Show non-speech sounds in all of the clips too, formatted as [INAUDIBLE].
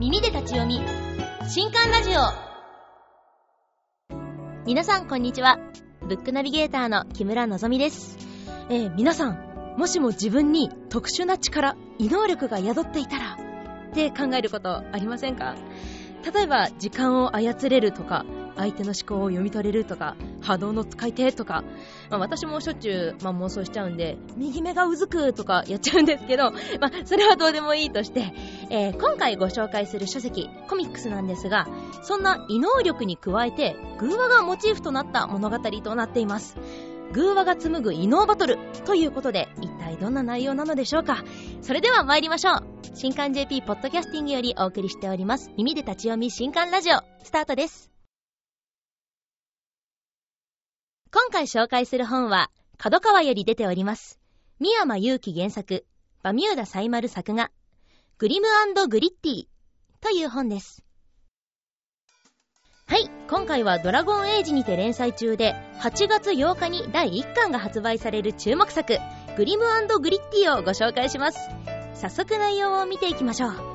耳で立ち読み。新刊ラジオ。皆さんこんにちは。ブックナビゲーターの木村のぞみです。えー、皆さんもしも自分に特殊な力異能力が宿っていたらって考えることありませんか？例えば時間を操れるとか相手の思考を読み取れるとか波動の使い手とか、まあ、私もしょっちゅう、まあ、妄想しちゃうんで右目がうずくとか [LAUGHS] やっちゃうんですけど、まあ、それはどうでもいいとして、えー、今回ご紹介する書籍コミックスなんですがそんな異能力に加えて偶話がモチーフとなった物語となっています。偶話が紡ぐ異能バトルということで一体どんな内容なのでしょうか。それでは参りましょう。新刊 JP ポッドキャスティングよりお送りしております。耳で立ち読み新刊ラジオスタートです。今回紹介する本は角川より出ております三山祐希原作バミューダサイマル作画グリムグリッティという本ですはい、今回はドラゴンエイジにて連載中で、8月8日に第1巻が発売される注目作、グリムグリッティをご紹介します。早速内容を見ていきましょう。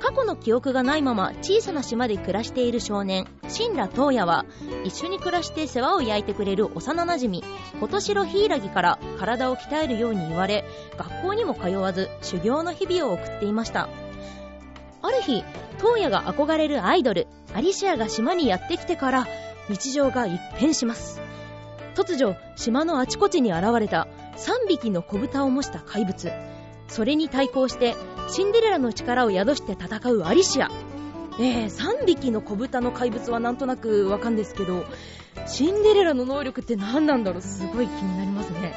過去の記憶がないまま小さな島で暮らしている少年、新羅東也は、一緒に暮らして世話を焼いてくれる幼馴染、琴城柊から体を鍛えるように言われ、学校にも通わず修行の日々を送っていました。ある日、東野が憧れるアイドル、アリシアが島にやってきてから、日常が一変します。突如、島のあちこちに現れた3匹の子豚を模した怪物。それに対抗して、シンデレラの力を宿して戦うアリシア。えー、3匹の子豚の怪物はなんとなくわかるんですけど、シンデレラの能力って何なんだろう？すごい気になりますね。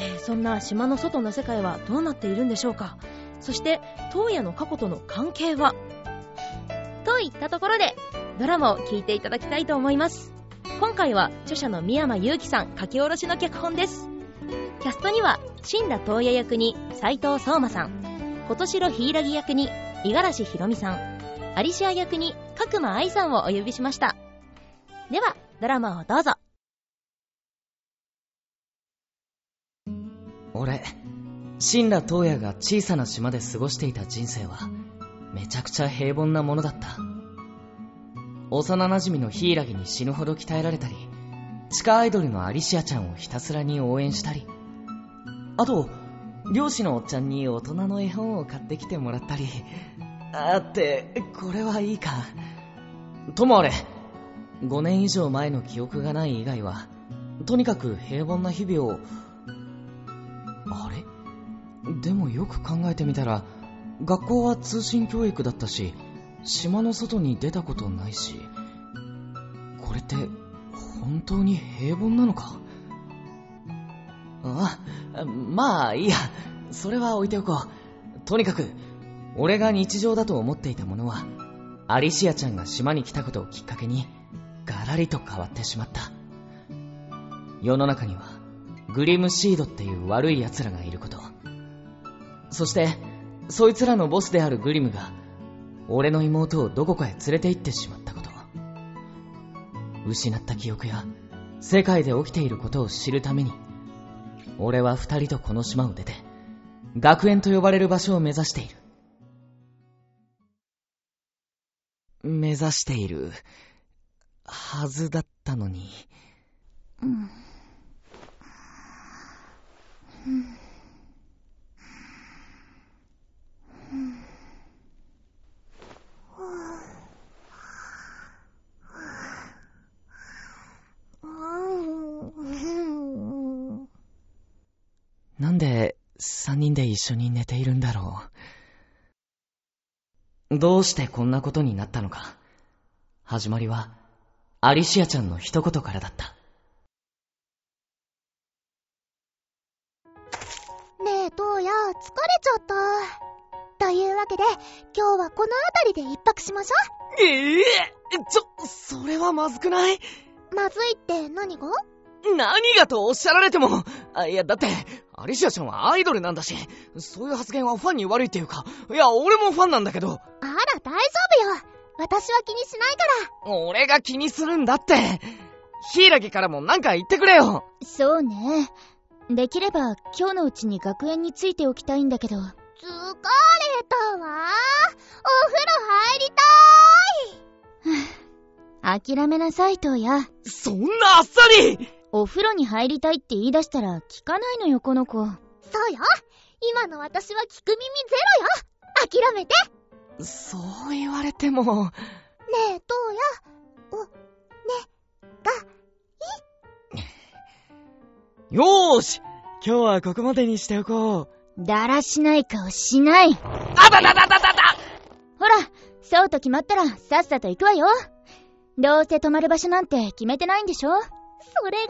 えー、そんな島の外の世界はどうなっているんでしょうか？そして東野の過去との関係は？といったところでドラマを聴いていただきたいと思います。今回は著者の宮間祐希さん書き下ろしの脚本です。キャストには新田東野役に斎藤聡馬さん。琴城柊役に五十嵐ひろみさん。アリシア役に角間愛さんをお呼びしました。ではドラマをどうぞ。俺死んだ東野が小さな島で過ごしていた人生は、めちゃくちゃ平凡なものだった。幼馴染の柊に死ぬほど鍛えられたり、地下アイドルのアリシアちゃんをひたすらに応援したり、あと、漁師のおっちゃんに大人の絵本を買ってきてもらったり、あって、これはいいか。ともあれ、5年以上前の記憶がない以外は、とにかく平凡な日々を、あれ？でもよく考えてみたら、学校は通信教育だったし、島の外に出たことないし、これって本当に平凡なのか？あ、まあいいや、それは置いておこう。とにかく、俺が日常だと思っていたものは、アリシアちゃんが島に来たことをきっかけに、ガラリと変わってしまった。世の中には、グリムシードっていう悪い奴らがいること。そして、そいつらのボスであるグリムが、俺の妹をどこかへ連れて行ってしまったこと。失った記憶や、世界で起きていることを知るために、俺は二人とこの島を出て、学園と呼ばれる場所を目指している。目指している、はずだったのに。うん。うんなんで三人で一緒に寝ているんだろう？どうしてこんなことになったのか？始まりは、アリシアちゃんの一言からだった。ねえ、トウヤ、疲れちゃった。というわけで、今日はこの辺りで一泊しましょう。ええー、ちょ、それはまずくない？まずいって何が？何がとおっしゃられても、あいや、だって、アリシアちゃんはアイドルなんだし、そういう発言はファンに悪いっていうか、いや、俺もファンなんだけど。あら、大丈夫よ。私は気にしないから。俺が気にするんだって。ヒイラギからもなんか言ってくれよ。そうね。できれば今日のうちに学園についておきたいんだけど。疲れたわお風呂入りたーい。[LAUGHS] 諦めなさい、とや。そんなあっさりお風呂に入りたいって言い出したら聞かないのよ、この子。そうよ今の私は聞く耳ゼロよ諦めてそう言われても。ねえ、トーヤ。お、ね、が、いよーし今日はここまでにしておこう。だらしない顔しない。あだだだだだだほら、そうと決まったらさっさと行くわよ。どうせ泊まる場所なんて決めてないんでしょ？それがね、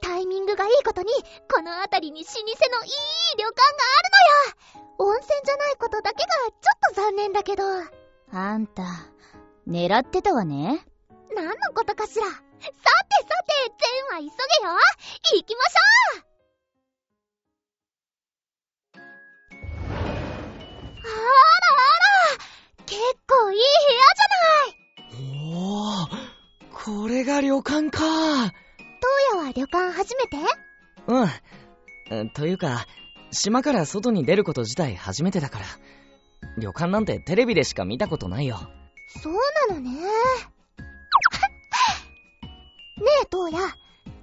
タイミングがいいことに、この辺りに老舗のいい旅館があるのよ温泉じゃないことだけがちょっと残念だけど。あんた、狙ってたわね。何のことかしら。さてさて、善は急げよ行きましょうあらあら旅館か。東野は旅館初めて？うん。というか、島から外に出ること自体初めてだから。旅館なんてテレビでしか見たことないよ。そうなのね。[LAUGHS] ねえ、東野。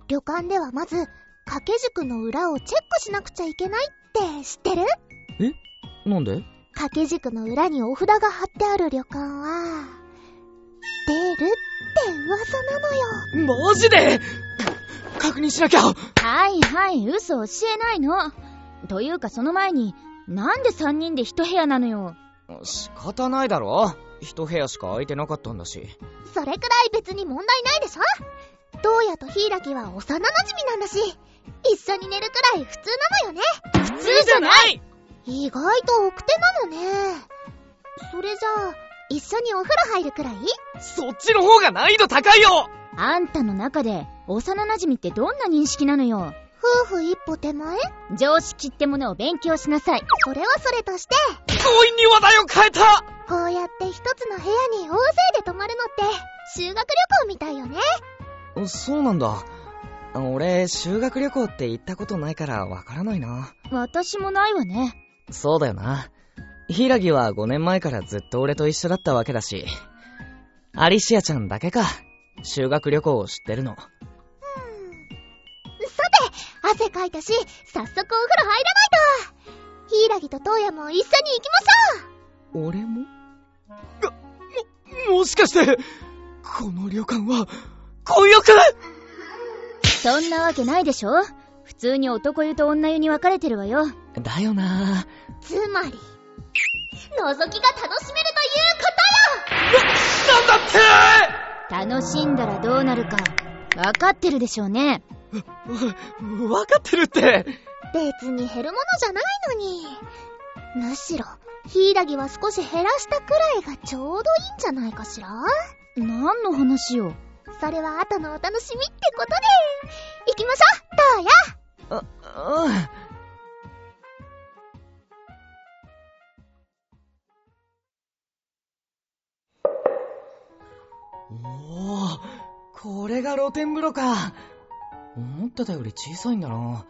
旅館ではまず、掛け軸の裏をチェックしなくちゃいけないって知ってる？え？なんで？掛け軸の裏にお札が貼ってある旅館は、噂なのよ。マジで？確認しなきゃはいはい、嘘教えないの。というかその前に、なんで3人で一部屋なのよ。仕方ないだろ一部屋しか空いてなかったんだし。それくらい別に問題ないでしょ？どうやと柊は幼馴染なんだし、一緒に寝るくらい普通なのよね。普通じゃない意外と奥手なのね。それじゃあ、一緒にお風呂入るくらい？そっちの方が難易度高いよあんたの中で、幼馴染ってどんな認識なのよ？夫婦一歩手前？常識ってものを勉強しなさい。それはそれとして？強引に話題を変えたこうやって一つの部屋に大勢で泊まるのって、修学旅行みたいよね。そうなんだ。俺、修学旅行って行ったことないからわからないな。私もないわね。そうだよな。柊は5年前からずっと俺と一緒だったわけだし。アリシアちゃんだけか。修学旅行を知ってるの。さて、汗かいたし、早速お風呂入らないと。柊と東野も一緒に行きましょう。俺も？も、もしかして、この旅館は、婚浴そんなわけないでしょ普通に男湯と女湯に分かれてるわよ。だよなつまり、覗きが楽しめるということよな、なんだって？楽しんだらどうなるか、分かってるでしょうね。わ、わかってるって。別に減るものじゃないのに。むしろ、ヒイラギは少し減らしたくらいがちょうどいいんじゃないかしら？何の話よ。それは後のお楽しみってことで。行きましょう、どうや？あ、うん。これが露天風呂か。思ってたより小さいんだな。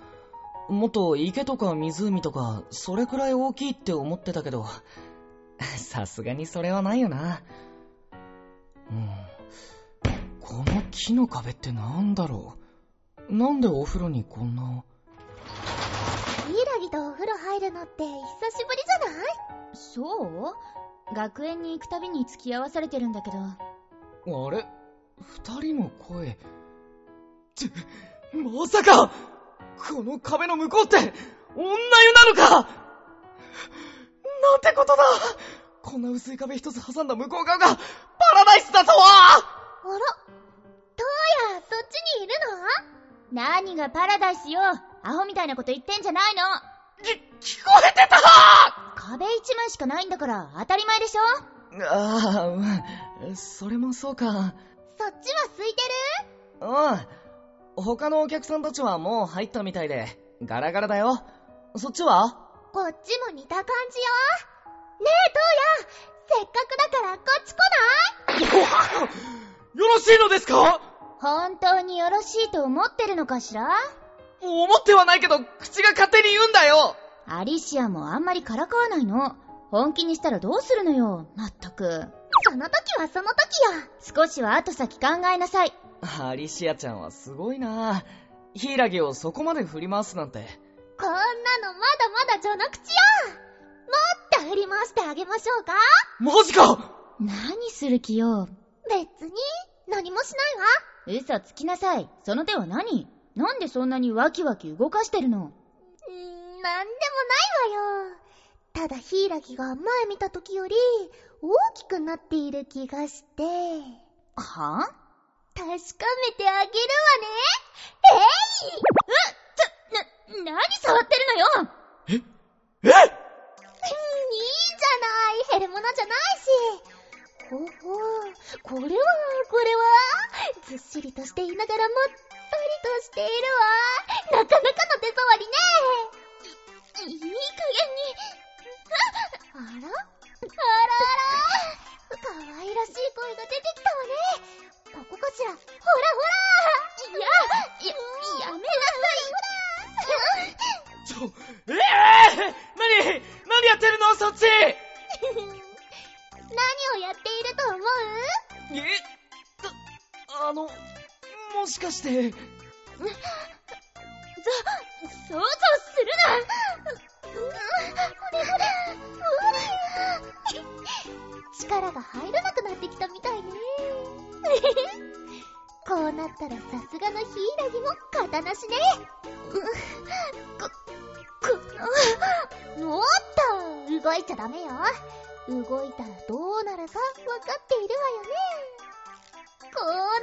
もっと池とか湖とか、それくらい大きいって思ってたけど、さすがにそれはないよな。うん。この木の壁ってなんだろうなんでお風呂にこんな。ヒイラギとお風呂入るのって久しぶりじゃない？そう？学園に行くたびに付き合わされてるんだけど。あれ？二人の声。ち、まさかこの壁の向こうって女湯なのか？なんてことだ？こんな薄い壁一つ挟んだ向こう側がパラダイスだとは！あらトーヤ、そっちにいるの？何がパラダイスよ？アホみたいなこと言ってんじゃないの？き、聞こえてた！壁一枚しかないんだから当たり前でしょ？ああ、それもそうか。そっちは空いてる？うん。他のお客さんたちはもう入ったみたいで、ガラガラだよ。そっちは？こっちも似た感じよ。ねえ、トーヤせっかくだからこっち来ない？よろしいのですか？本当によろしいと思ってるのかしら？思ってはないけど、口が勝手に言うんだよアリシアもあんまりからかわないの。本気にしたらどうするのよ、まったく。そその時はその時よ。少しは後先考えなさい。アリシアちゃんはすごいなヒイラギをそこまで振り回すなんて。こんなのまだまだ序の口よ。もっと振り回してあげましょうかマジか何する気よ。別に、何もしないわ。嘘つきなさい。その手は何？なんでそんなにワキワキ動かしてるの？うーん、なんでもないわよ。ただヒイラギが前見た時より大きくなっている気がして。は確かめてあげるわね。えして、そ、想像するな。力が入らなくなってきたみたいね。こうなったらさすがのヒイラギも型なしね。こ、この、おっと動いちゃダメよ。動いたらどうなるかわかっているわよね。こうなるわよ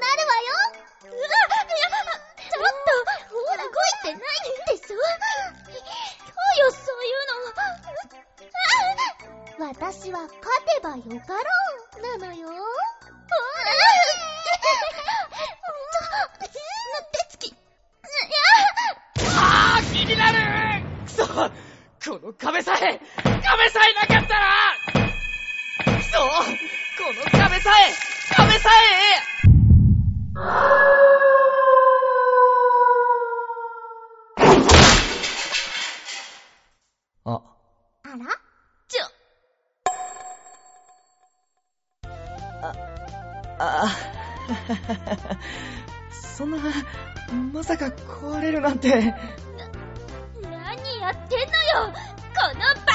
うわいや、ちょっと、動いてないでしょそうよ、そういうの。私は勝てばよかろう、なのよ。手つき。ああ気になるくそこの壁さえ、壁さえなかったらくそこの壁さえ、壁さえあ、あら？ちょ、あ、[LAUGHS] そんな、まさか壊れるなんて。何やってんのよ？このバ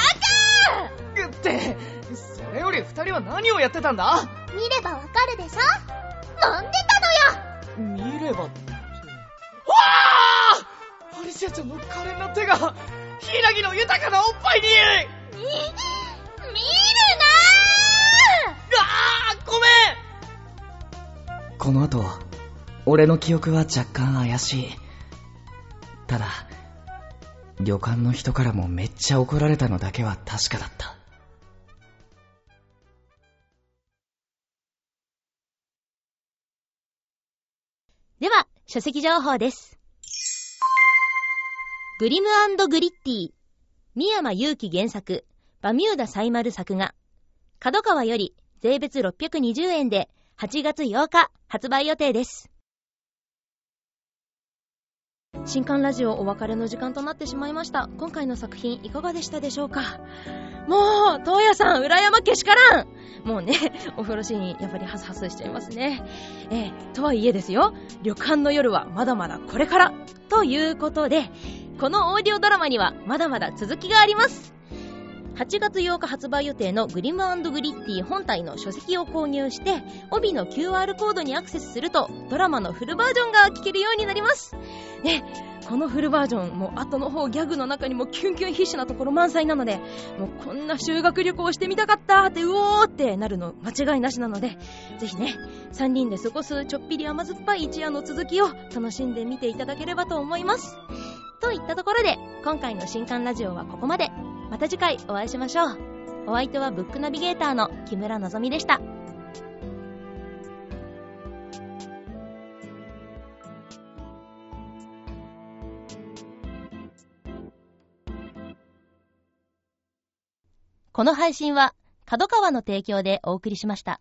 って、それより二人は何をやってたんだ？見ればわかるでしょ？飲んでたれば。わあアリシアちゃんの可憐な手が、ヒイラギの豊かなおっぱいにみ、見るなあーごめんこの後、俺の記憶は若干怪しい。ただ、旅館の人からもめっちゃ怒られたのだけは確かだった。書籍情報です。グリムグリッティ、三山祐希原作、バミューダサイマル作画、角川より税別620円で8月8日発売予定です。新刊ラジオお別れの時間となってしまいました。今回の作品いかがでしたでしょうか？もう、東野さん、裏山けしからんもうね、[LAUGHS] お風呂シーン、やっぱりハスハスしちゃいますね。えー、とはいえですよ、旅館の夜はまだまだこれからということで、このオーディオドラマにはまだまだ続きがあります。8月8日発売予定のグリムグリッティ本体の書籍を購入して、帯の QR コードにアクセスすると、ドラマのフルバージョンが聞けるようになります。ね、このフルバージョン、もう後の方ギャグの中にもキュンキュン必至なところ満載なので、もうこんな修学旅行してみたかったって、うおーってなるの間違いなしなので、ぜひね、3人で過ごすちょっぴり甘酸っぱい一夜の続きを楽しんでみていただければと思います。といったところで、今回の新刊ラジオはここまで。また次回お会いしましょう。お相手はブックナビゲーターの木村のぞみでした。この配信は、角川の提供でお送りしました。